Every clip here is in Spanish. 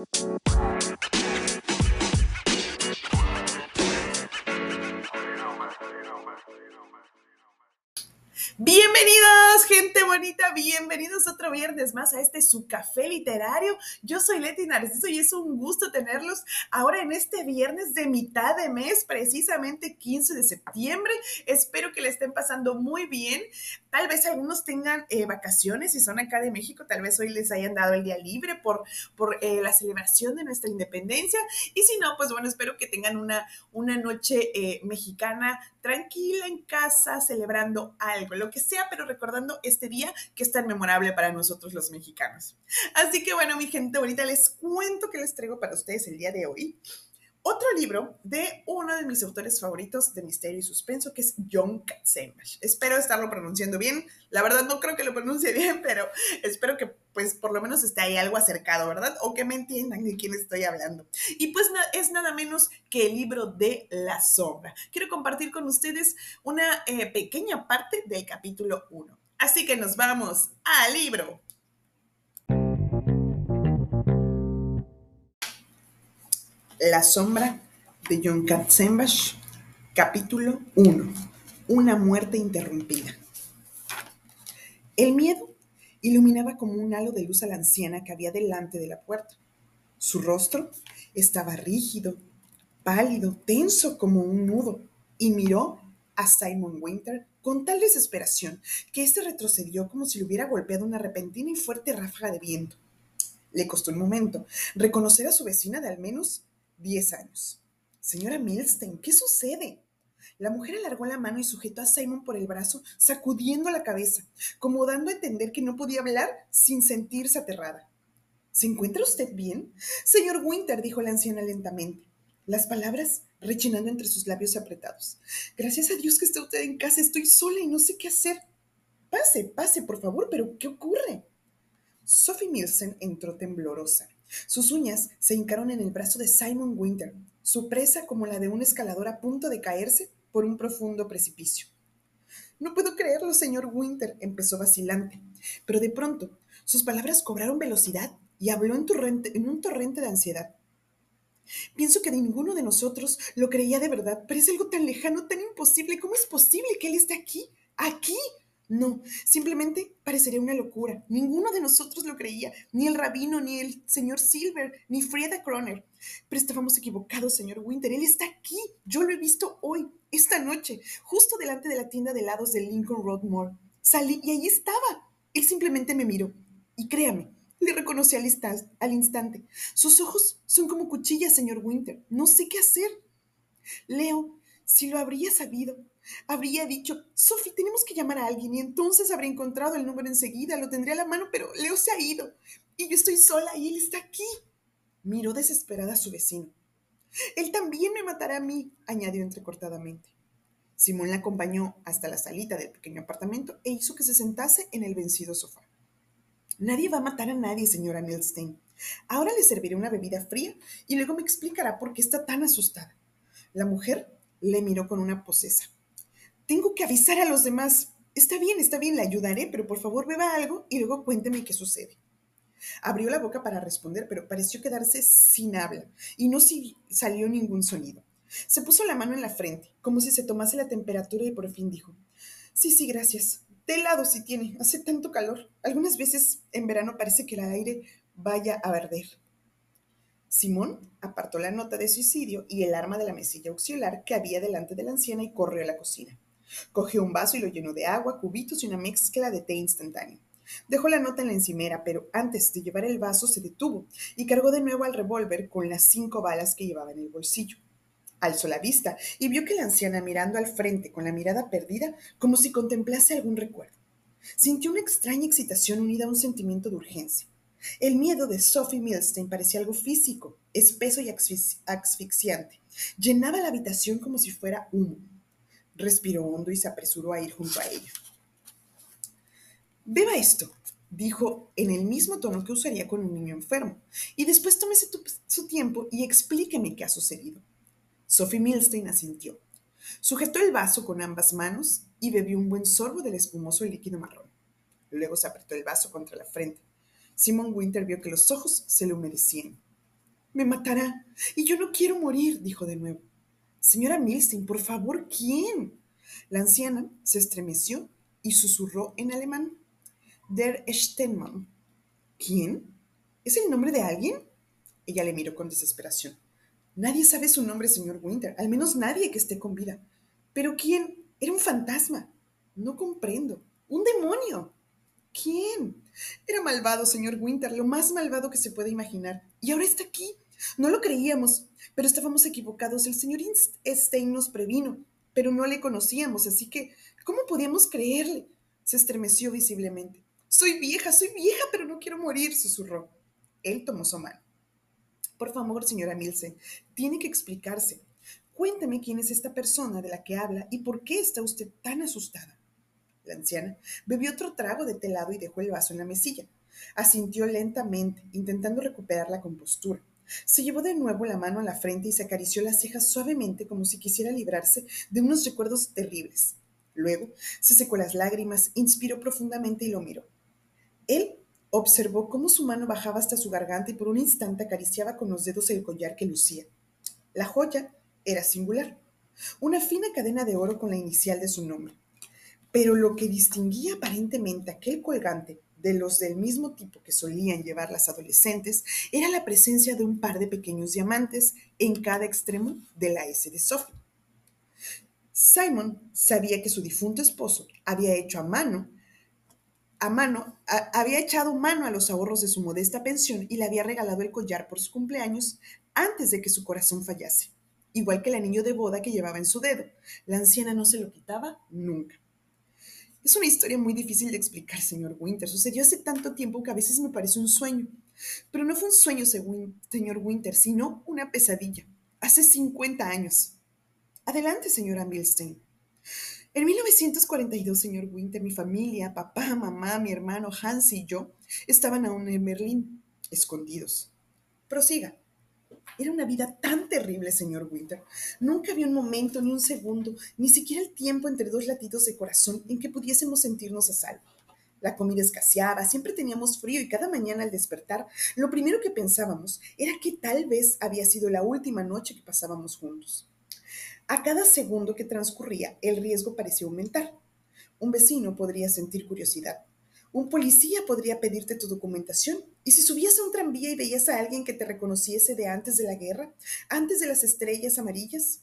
Bienvenidos, gente bonita, bienvenidos otro viernes más a este su café literario. Yo soy Leti Narciso y es un gusto tenerlos ahora en este viernes de mitad de mes, precisamente 15 de septiembre. Espero que le estén pasando muy bien. Tal vez algunos tengan eh, vacaciones y son acá de México, tal vez hoy les hayan dado el día libre por, por eh, la celebración de nuestra independencia. Y si no, pues bueno, espero que tengan una, una noche eh, mexicana tranquila en casa, celebrando algo, lo que sea, pero recordando este día que es tan memorable para nosotros los mexicanos. Así que bueno, mi gente bonita, les cuento que les traigo para ustedes el día de hoy. Otro libro de uno de mis autores favoritos de misterio y suspenso, que es John Katzenbach. Espero estarlo pronunciando bien. La verdad no creo que lo pronuncie bien, pero espero que pues por lo menos esté ahí algo acercado, ¿verdad? O que me entiendan de quién estoy hablando. Y pues es nada menos que el libro de la sombra. Quiero compartir con ustedes una eh, pequeña parte del capítulo 1. Así que nos vamos al libro. La sombra de John Katzenbach, capítulo 1. Una muerte interrumpida. El miedo iluminaba como un halo de luz a la anciana que había delante de la puerta. Su rostro estaba rígido, pálido, tenso como un nudo, y miró a Simon Winter con tal desesperación que éste retrocedió como si le hubiera golpeado una repentina y fuerte ráfaga de viento. Le costó un momento reconocer a su vecina de al menos Diez años. Señora Milstein, ¿qué sucede? La mujer alargó la mano y sujetó a Simon por el brazo, sacudiendo la cabeza, como dando a entender que no podía hablar sin sentirse aterrada. ¿Se encuentra usted bien? Señor Winter, dijo la anciana lentamente, las palabras rechinando entre sus labios apretados. Gracias a Dios que está usted en casa, estoy sola y no sé qué hacer. Pase, pase, por favor, pero ¿qué ocurre? Sophie Milsen entró temblorosa. Sus uñas se hincaron en el brazo de Simon Winter, su presa como la de un escalador a punto de caerse por un profundo precipicio. No puedo creerlo, señor Winter, empezó vacilante, pero de pronto sus palabras cobraron velocidad y habló en, en un torrente de ansiedad. Pienso que ninguno de nosotros lo creía de verdad, pero es algo tan lejano, tan imposible. ¿Cómo es posible que él esté aquí? Aquí, no, simplemente parecería una locura. Ninguno de nosotros lo creía, ni el rabino, ni el señor Silver, ni Frieda Croner. Pero estábamos equivocados, señor Winter. Él está aquí. Yo lo he visto hoy, esta noche, justo delante de la tienda de helados de Lincoln Road Mall. Salí y allí estaba. Él simplemente me miró. Y créame, le reconocí al, al instante. Sus ojos son como cuchillas, señor Winter. No sé qué hacer. Leo, si lo habría sabido, habría dicho, Sophie, tenemos que llamar a alguien y entonces habría encontrado el número enseguida, lo tendría a la mano, pero Leo se ha ido y yo estoy sola y él está aquí. Miró desesperada a su vecino. Él también me matará a mí, añadió entrecortadamente. Simón la acompañó hasta la salita del pequeño apartamento e hizo que se sentase en el vencido sofá. Nadie va a matar a nadie, señora Milstein. Ahora le serviré una bebida fría y luego me explicará por qué está tan asustada. La mujer le miró con una posesa. Tengo que avisar a los demás. Está bien, está bien, le ayudaré, pero por favor beba algo y luego cuénteme qué sucede. Abrió la boca para responder, pero pareció quedarse sin habla y no salió ningún sonido. Se puso la mano en la frente, como si se tomase la temperatura y por fin dijo, sí, sí, gracias. De helado si tiene, hace tanto calor. Algunas veces en verano parece que el aire vaya a arder. Simón apartó la nota de suicidio y el arma de la mesilla auxiliar que había delante de la anciana y corrió a la cocina. Cogió un vaso y lo llenó de agua, cubitos y una mezcla de té instantáneo. Dejó la nota en la encimera, pero antes de llevar el vaso se detuvo y cargó de nuevo al revólver con las cinco balas que llevaba en el bolsillo. Alzó la vista y vio que la anciana mirando al frente con la mirada perdida como si contemplase algún recuerdo. Sintió una extraña excitación unida a un sentimiento de urgencia. El miedo de Sophie Milstein parecía algo físico, espeso y asfixiante. Llenaba la habitación como si fuera humo. Respiró hondo y se apresuró a ir junto a ella. Beba esto, dijo en el mismo tono que usaría con un niño enfermo, y después tómese su tiempo y explíqueme qué ha sucedido. Sophie Milstein asintió. Sujetó el vaso con ambas manos y bebió un buen sorbo del espumoso líquido marrón. Luego se apretó el vaso contra la frente. Simon Winter vio que los ojos se le humedecían. Me matará. Y yo no quiero morir, dijo de nuevo. Señora Milstein, por favor, ¿quién? La anciana se estremeció y susurró en alemán. Der Stenmann. ¿Quién? ¿Es el nombre de alguien? Ella le miró con desesperación. Nadie sabe su nombre, señor Winter, al menos nadie que esté con vida. ¿Pero quién? Era un fantasma. No comprendo. Un demonio. ¿Quién? Era malvado, señor Winter, lo más malvado que se puede imaginar. Y ahora está aquí. No lo creíamos, pero estábamos equivocados. El señor Stein nos previno, pero no le conocíamos, así que, ¿cómo podíamos creerle? Se estremeció visiblemente. Soy vieja, soy vieja, pero no quiero morir, susurró. Él tomó su mano. Por favor, señora Milsen, tiene que explicarse. Cuéntame quién es esta persona de la que habla y por qué está usted tan asustada. La anciana bebió otro trago de telado y dejó el vaso en la mesilla. Asintió lentamente, intentando recuperar la compostura. Se llevó de nuevo la mano a la frente y se acarició las cejas suavemente como si quisiera librarse de unos recuerdos terribles. Luego se secó las lágrimas, inspiró profundamente y lo miró. Él observó cómo su mano bajaba hasta su garganta y por un instante acariciaba con los dedos el collar que lucía. La joya era singular, una fina cadena de oro con la inicial de su nombre. Pero lo que distinguía aparentemente aquel colgante de los del mismo tipo que solían llevar las adolescentes era la presencia de un par de pequeños diamantes en cada extremo de la S de Sophie. Simon sabía que su difunto esposo había hecho a mano a mano, había echado mano a los ahorros de su modesta pensión y le había regalado el collar por su cumpleaños antes de que su corazón fallase, igual que el anillo de boda que llevaba en su dedo. La anciana no se lo quitaba nunca. Es una historia muy difícil de explicar, señor Winter. Sucedió hace tanto tiempo que a veces me parece un sueño. Pero no fue un sueño, señor Winter, sino una pesadilla. Hace 50 años. Adelante, señora Milstein. En 1942, señor Winter, mi familia, papá, mamá, mi hermano Hans y yo estaban aún en Berlín, escondidos. Prosiga. Era una vida tan terrible, señor Winter. Nunca había un momento, ni un segundo, ni siquiera el tiempo entre dos latidos de corazón en que pudiésemos sentirnos a salvo. La comida escaseaba, siempre teníamos frío y cada mañana al despertar, lo primero que pensábamos era que tal vez había sido la última noche que pasábamos juntos. A cada segundo que transcurría, el riesgo parecía aumentar. Un vecino podría sentir curiosidad. Un policía podría pedirte tu documentación. Y si subías a un tranvía y veías a alguien que te reconociese de antes de la guerra, antes de las estrellas amarillas,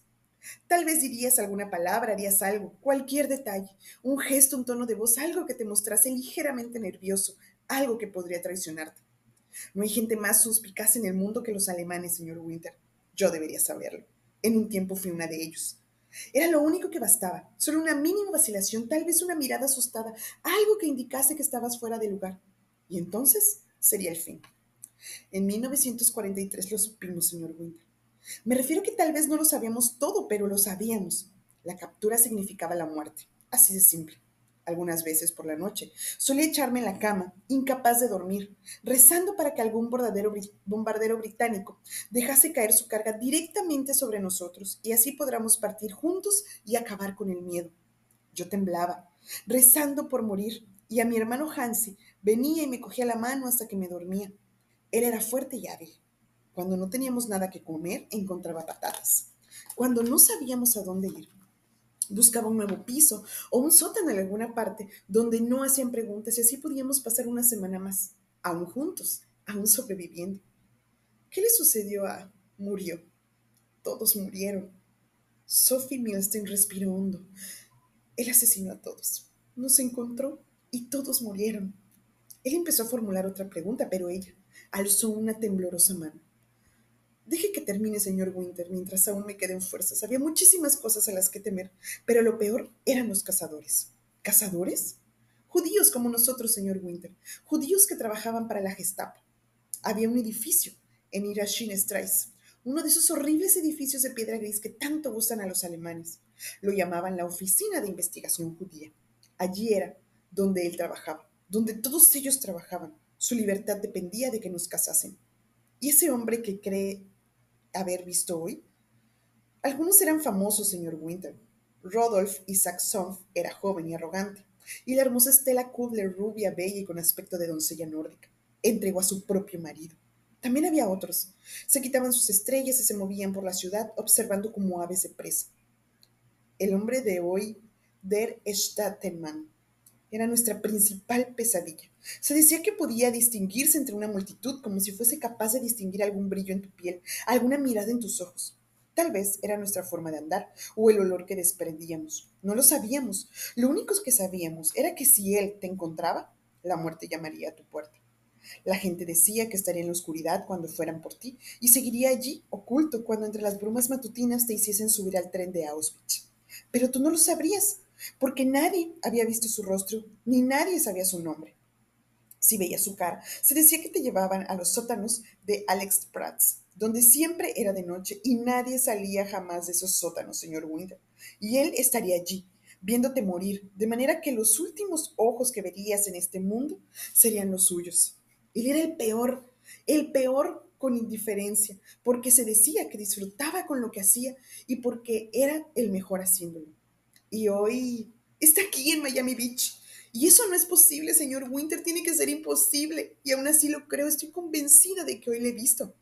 tal vez dirías alguna palabra, harías algo, cualquier detalle, un gesto, un tono de voz, algo que te mostrase ligeramente nervioso, algo que podría traicionarte. No hay gente más suspicaz en el mundo que los alemanes, señor Winter. Yo debería saberlo. En un tiempo fui una de ellos. Era lo único que bastaba, solo una mínima vacilación, tal vez una mirada asustada, algo que indicase que estabas fuera de lugar. Y entonces sería el fin. En 1943 lo supimos, señor Winter. Me refiero que tal vez no lo sabíamos todo, pero lo sabíamos. La captura significaba la muerte, así de simple algunas veces por la noche. Solía echarme en la cama, incapaz de dormir, rezando para que algún bombardero británico dejase caer su carga directamente sobre nosotros y así podamos partir juntos y acabar con el miedo. Yo temblaba, rezando por morir, y a mi hermano Hansi venía y me cogía la mano hasta que me dormía. Él era fuerte y hábil. Cuando no teníamos nada que comer, encontraba patatas. Cuando no sabíamos a dónde ir, buscaba un nuevo piso o un sótano en alguna parte donde no hacían preguntas y así podíamos pasar una semana más, aún juntos, aún sobreviviendo. ¿Qué le sucedió a... murió? Todos murieron. Sophie Milstein respiró hondo. Él asesinó a todos. Nos encontró y todos murieron. Él empezó a formular otra pregunta, pero ella alzó una temblorosa mano. Deje que termine, señor Winter, mientras aún me queden fuerzas. Había muchísimas cosas a las que temer, pero lo peor eran los cazadores. ¿Cazadores? Judíos como nosotros, señor Winter. Judíos que trabajaban para la Gestapo. Había un edificio en Strasse, uno de esos horribles edificios de piedra gris que tanto gustan a los alemanes. Lo llamaban la Oficina de Investigación Judía. Allí era donde él trabajaba, donde todos ellos trabajaban. Su libertad dependía de que nos casasen. Y ese hombre que cree haber visto hoy? Algunos eran famosos, señor Winter. Rodolf Isaac Sonf era joven y arrogante, y la hermosa Stella Kubler, rubia, bella y con aspecto de doncella nórdica, entregó a su propio marido. también había otros. Se quitaban sus estrellas y se movían por la ciudad observando como aves de presa. El hombre de hoy, Der Stadtmann, era nuestra principal pesadilla. Se decía que podía distinguirse entre una multitud como si fuese capaz de distinguir algún brillo en tu piel, alguna mirada en tus ojos. Tal vez era nuestra forma de andar o el olor que desprendíamos. No lo sabíamos. Lo único que sabíamos era que si él te encontraba, la muerte llamaría a tu puerta. La gente decía que estaría en la oscuridad cuando fueran por ti y seguiría allí, oculto, cuando entre las brumas matutinas te hiciesen subir al tren de Auschwitz. Pero tú no lo sabrías, porque nadie había visto su rostro, ni nadie sabía su nombre. Si veías su cara, se decía que te llevaban a los sótanos de Alex Prats, donde siempre era de noche y nadie salía jamás de esos sótanos, señor Winter. Y él estaría allí, viéndote morir, de manera que los últimos ojos que verías en este mundo serían los suyos. Él era el peor, el peor con indiferencia, porque se decía que disfrutaba con lo que hacía y porque era el mejor haciéndolo. Y hoy está aquí en Miami Beach. Y eso no es posible, señor Winter, tiene que ser imposible. Y aún así lo creo, estoy convencida de que hoy le he visto.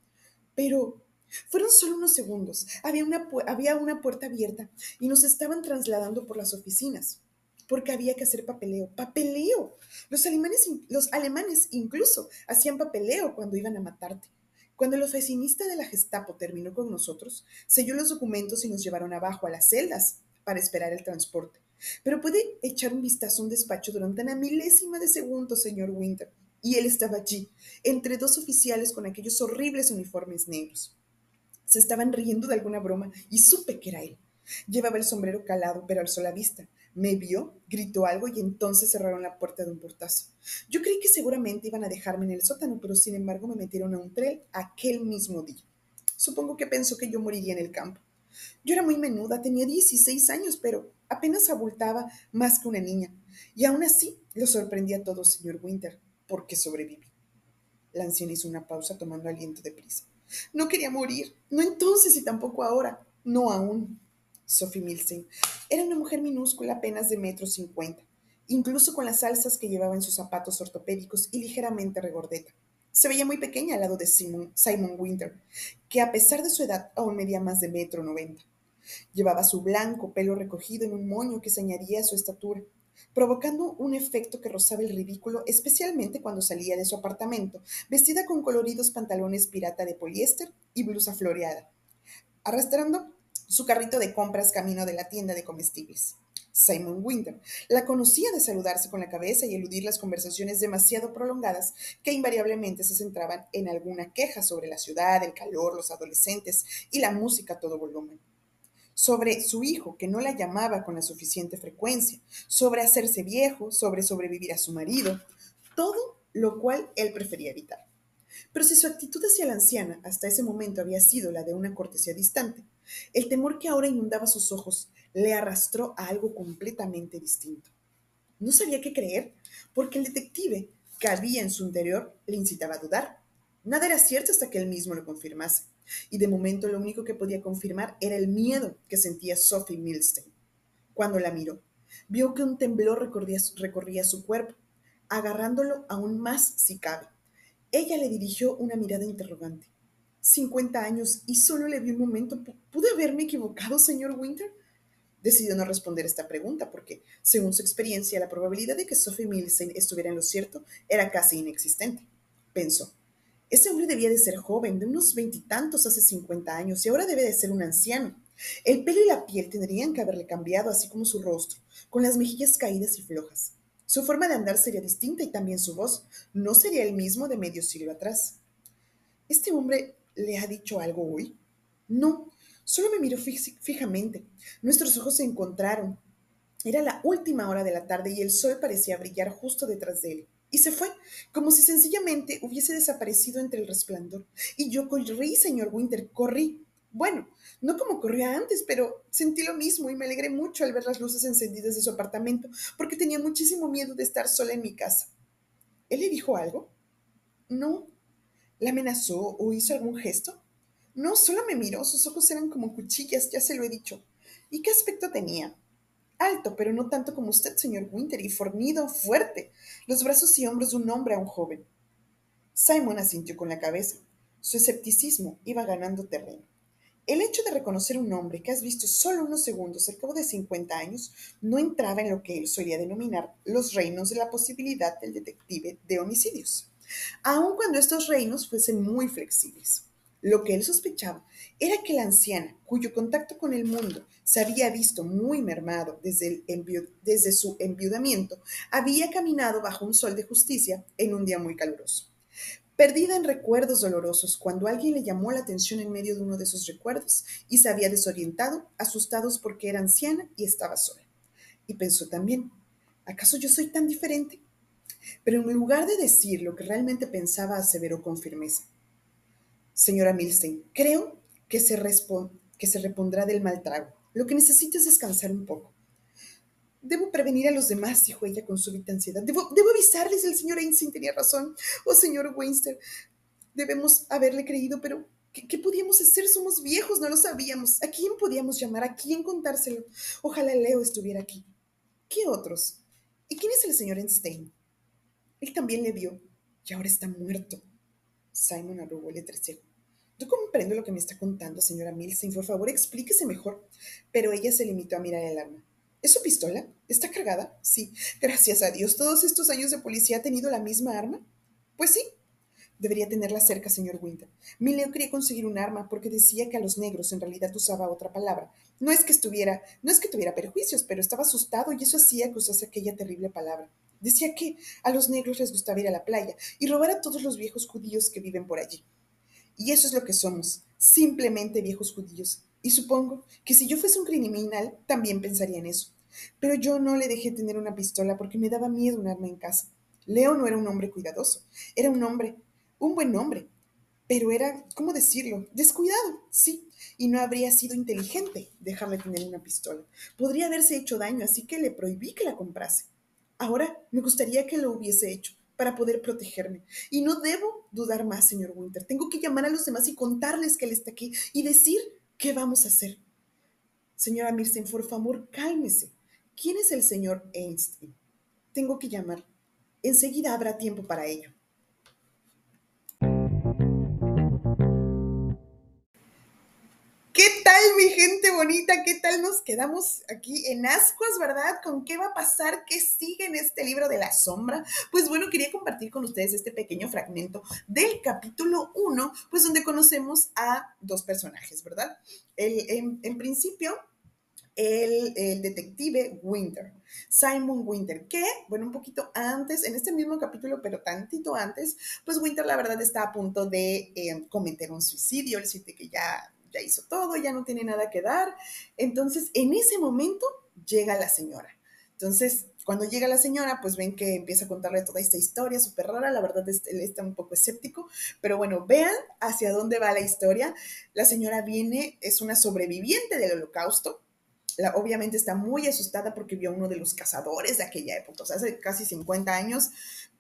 Pero fueron solo unos segundos. Había una, había una puerta abierta y nos estaban trasladando por las oficinas porque había que hacer papeleo. ¡Papeleo! Los alemanes, los alemanes incluso hacían papeleo cuando iban a matarte. Cuando el oficinista de la Gestapo terminó con nosotros, selló los documentos y nos llevaron abajo a las celdas para esperar el transporte. Pero puede echar un vistazo a un despacho durante una milésima de segundo, señor Winter. Y él estaba allí, entre dos oficiales con aquellos horribles uniformes negros. Se estaban riendo de alguna broma y supe que era él. Llevaba el sombrero calado, pero alzó la vista. Me vio, gritó algo y entonces cerraron la puerta de un portazo. Yo creí que seguramente iban a dejarme en el sótano, pero sin embargo me metieron a un tren aquel mismo día. Supongo que pensó que yo moriría en el campo. Yo era muy menuda, tenía 16 años, pero apenas abultaba más que una niña. Y aún así lo sorprendí a todos, señor Winter, porque sobreviví. La anciana hizo una pausa tomando aliento de prisa. No quería morir, no entonces y tampoco ahora, no aún. Sophie Milstein. Era una mujer minúscula, apenas de metro cincuenta, incluso con las alzas que llevaba en sus zapatos ortopédicos y ligeramente regordeta. Se veía muy pequeña al lado de Simon, Winter, que a pesar de su edad aún medía más de metro noventa. Llevaba su blanco pelo recogido en un moño que se añadía a su estatura, provocando un efecto que rozaba el ridículo, especialmente cuando salía de su apartamento, vestida con coloridos pantalones pirata de poliéster y blusa floreada, arrastrando su carrito de compras camino de la tienda de comestibles. Simon Winter la conocía de saludarse con la cabeza y eludir las conversaciones demasiado prolongadas que invariablemente se centraban en alguna queja sobre la ciudad, el calor, los adolescentes y la música a todo volumen. Sobre su hijo, que no la llamaba con la suficiente frecuencia, sobre hacerse viejo, sobre sobrevivir a su marido, todo lo cual él prefería evitar. Pero si su actitud hacia la anciana hasta ese momento había sido la de una cortesía distante, el temor que ahora inundaba sus ojos le arrastró a algo completamente distinto. No sabía qué creer, porque el detective que había en su interior le incitaba a dudar. Nada era cierto hasta que él mismo lo confirmase, y de momento lo único que podía confirmar era el miedo que sentía Sophie Milstein. Cuando la miró, vio que un temblor recorría, recorría su cuerpo, agarrándolo aún más si cabe. Ella le dirigió una mirada interrogante. 50 años y solo le vi un momento. ¿Pude haberme equivocado, señor Winter? Decidió no responder esta pregunta porque, según su experiencia, la probabilidad de que Sophie Milstein estuviera en lo cierto era casi inexistente. Pensó, ese hombre debía de ser joven, de unos veintitantos hace 50 años, y ahora debe de ser un anciano. El pelo y la piel tendrían que haberle cambiado, así como su rostro, con las mejillas caídas y flojas. Su forma de andar sería distinta y también su voz no sería el mismo de medio siglo atrás. ¿Este hombre le ha dicho algo hoy? No, solo me miró fijamente. Nuestros ojos se encontraron. Era la última hora de la tarde y el sol parecía brillar justo detrás de él. Y se fue, como si sencillamente hubiese desaparecido entre el resplandor. Y yo corrí, señor Winter, corrí. Bueno, no como corría antes, pero sentí lo mismo y me alegré mucho al ver las luces encendidas de su apartamento, porque tenía muchísimo miedo de estar sola en mi casa. ¿Él le dijo algo? No. ¿La amenazó o hizo algún gesto? No, solo me miró, sus ojos eran como cuchillas, ya se lo he dicho. ¿Y qué aspecto tenía? Alto, pero no tanto como usted, señor Winter, y fornido, fuerte, los brazos y hombros de un hombre a un joven. Simon asintió con la cabeza. Su escepticismo iba ganando terreno. El hecho de reconocer un hombre que has visto solo unos segundos al cabo de 50 años no entraba en lo que él solía denominar los reinos de la posibilidad del detective de homicidios, aun cuando estos reinos fuesen muy flexibles. Lo que él sospechaba era que la anciana, cuyo contacto con el mundo se había visto muy mermado desde, desde su enviudamiento, había caminado bajo un sol de justicia en un día muy caluroso. Perdida en recuerdos dolorosos, cuando alguien le llamó la atención en medio de uno de esos recuerdos y se había desorientado, asustados porque era anciana y estaba sola. Y pensó también, ¿acaso yo soy tan diferente? Pero en lugar de decir lo que realmente pensaba, aseveró con firmeza. Señora Milstein, creo que se, que se repondrá del mal trago. Lo que necesito es descansar un poco. Debo prevenir a los demás, dijo ella con súbita ansiedad. Debo, debo avisarles, el señor Einstein tenía razón. Oh, señor Weinster, debemos haberle creído, pero ¿qué, ¿qué, podíamos hacer? Somos viejos, no lo sabíamos. ¿A quién podíamos llamar? ¿A quién contárselo? Ojalá Leo estuviera aquí. ¿Qué otros? ¿Y quién es el señor Einstein? Él también le vio y ahora está muerto. Simon arrugó el entrecejo. Yo comprendo lo que me está contando, señora Milstein. Por favor, explíquese mejor. Pero ella se limitó a mirar el arma. ¿Es su pistola? ¿Está cargada? Sí. Gracias a Dios. ¿Todos estos años de policía ha tenido la misma arma? Pues sí. Debería tenerla cerca, señor Winter. Mileo quería conseguir un arma porque decía que a los negros en realidad usaba otra palabra. No es que estuviera, no es que tuviera perjuicios, pero estaba asustado y eso hacía que usase aquella terrible palabra. Decía que a los negros les gustaba ir a la playa y robar a todos los viejos judíos que viven por allí. Y eso es lo que somos, simplemente viejos judíos. Y supongo que si yo fuese un criminal, también pensaría en eso. Pero yo no le dejé tener una pistola porque me daba miedo un arma en casa. Leo no era un hombre cuidadoso, era un hombre, un buen hombre, pero era, ¿cómo decirlo? Descuidado, sí, y no habría sido inteligente dejarle tener una pistola. Podría haberse hecho daño, así que le prohibí que la comprase. Ahora me gustaría que lo hubiese hecho para poder protegerme. Y no debo dudar más, señor Winter. Tengo que llamar a los demás y contarles que él está aquí y decir qué vamos a hacer. Señora Mirsen, por favor, cálmese. ¿Quién es el señor Einstein? Tengo que llamar. Enseguida habrá tiempo para ello. Tal, mi gente bonita? ¿Qué tal nos quedamos aquí en ascuas, verdad? ¿Con qué va a pasar? ¿Qué sigue en este libro de la sombra? Pues bueno, quería compartir con ustedes este pequeño fragmento del capítulo 1, pues donde conocemos a dos personajes, ¿verdad? El, en, principio, el, el, detective Winter, Simon Winter, que, bueno, un poquito antes, en este mismo capítulo, pero tantito antes, pues Winter la verdad está a punto de eh, cometer un suicidio, él siente que ya, ya hizo todo, ya no tiene nada que dar. Entonces, en ese momento llega la señora. Entonces, cuando llega la señora, pues ven que empieza a contarle toda esta historia súper rara. La verdad, es, él está un poco escéptico, pero bueno, vean hacia dónde va la historia. La señora viene, es una sobreviviente del holocausto, la, obviamente está muy asustada porque vio a uno de los cazadores de aquella época, o sea, hace casi 50 años,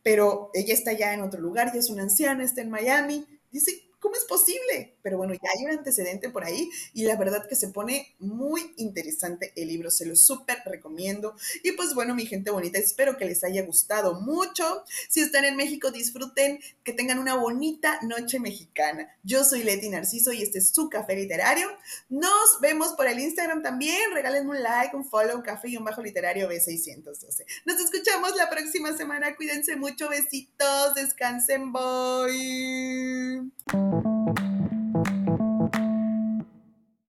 pero ella está ya en otro lugar, ya es una anciana, está en Miami, dice, ¿cómo es posible? Pero bueno, ya hay un antecedente por ahí y la verdad que se pone muy interesante el libro, se lo súper recomiendo. Y pues bueno, mi gente bonita, espero que les haya gustado mucho. Si están en México, disfruten, que tengan una bonita noche mexicana. Yo soy Leti Narciso y este es su café literario. Nos vemos por el Instagram también, regálenme un like, un follow, café y un bajo literario B612. Nos escuchamos la próxima semana, cuídense mucho, besitos, descansen, bye. Thank you.